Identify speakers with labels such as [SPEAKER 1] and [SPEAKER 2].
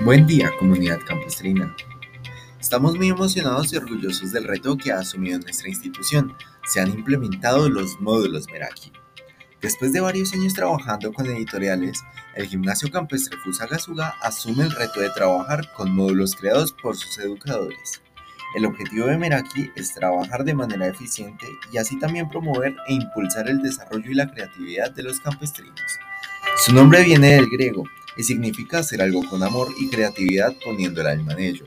[SPEAKER 1] Buen día, comunidad campestrina. Estamos muy emocionados y orgullosos del reto que ha asumido nuestra institución. Se han implementado los módulos Meraki. Después de varios años trabajando con editoriales, el Gimnasio Campestre Fusagasugá asume el reto de trabajar con módulos creados por sus educadores. El objetivo de Meraki es trabajar de manera eficiente y así también promover e impulsar el desarrollo y la creatividad de los campestrinos. Su nombre viene del griego y significa hacer algo con amor y creatividad poniéndola en ello.